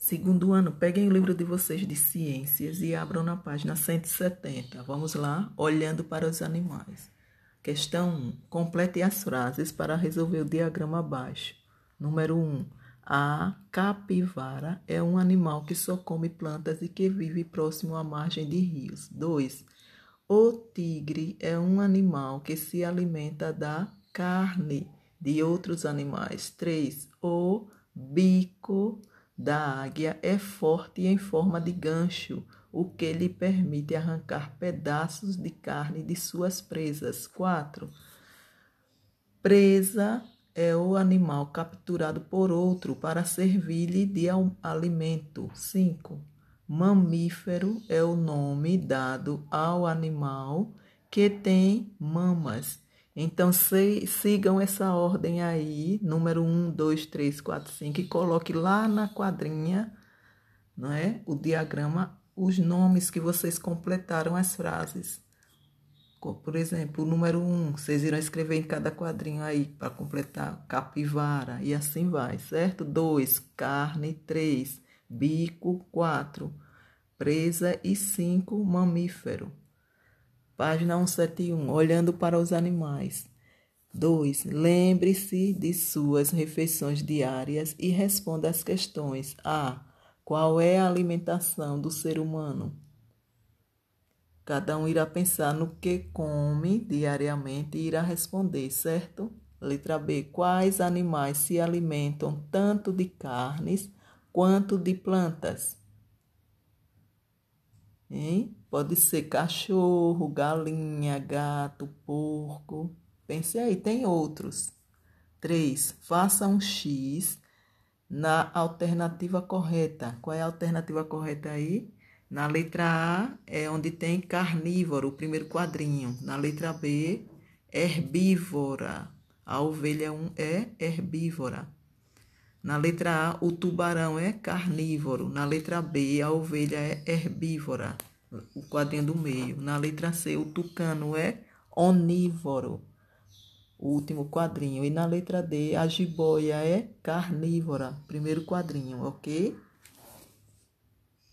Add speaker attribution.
Speaker 1: Segundo ano, peguem o livro de vocês de ciências e abram na página 170. Vamos lá, olhando para os animais. Questão 1. Complete as frases para resolver o diagrama abaixo. Número 1. A capivara é um animal que só come plantas e que vive próximo à margem de rios. 2. O tigre é um animal que se alimenta da carne de outros animais. 3. O bico da águia é forte em forma de gancho, o que lhe permite arrancar pedaços de carne de suas presas. 4. Presa é o animal capturado por outro para servir-lhe de alimento. 5. Mamífero é o nome dado ao animal que tem mamas então, se, sigam essa ordem aí, número 1, 2, 3, 4, 5, e coloque lá na quadrinha, não é? O diagrama, os nomes que vocês completaram as frases. Por exemplo, o número 1, vocês irão escrever em cada quadrinho aí para completar capivara e assim vai, certo? 2, carne, 3, bico, 4, presa e 5, mamífero. Página 171. Olhando para os animais. 2. Lembre-se de suas refeições diárias e responda às questões. A. Qual é a alimentação do ser humano? Cada um irá pensar no que come diariamente e irá responder, certo? Letra B. Quais animais se alimentam tanto de carnes quanto de plantas? Hein? Pode ser cachorro, galinha, gato, porco. Pense aí, tem outros. 3. Faça um X na alternativa correta. Qual é a alternativa correta aí? Na letra A é onde tem carnívoro, o primeiro quadrinho. Na letra B, herbívora. A ovelha é herbívora. Na letra A, o tubarão é carnívoro. Na letra B, a ovelha é herbívora o quadrinho do meio. Na letra C, o tucano é onívoro, o último quadrinho. E na letra D, a jiboia é carnívora, primeiro quadrinho, ok?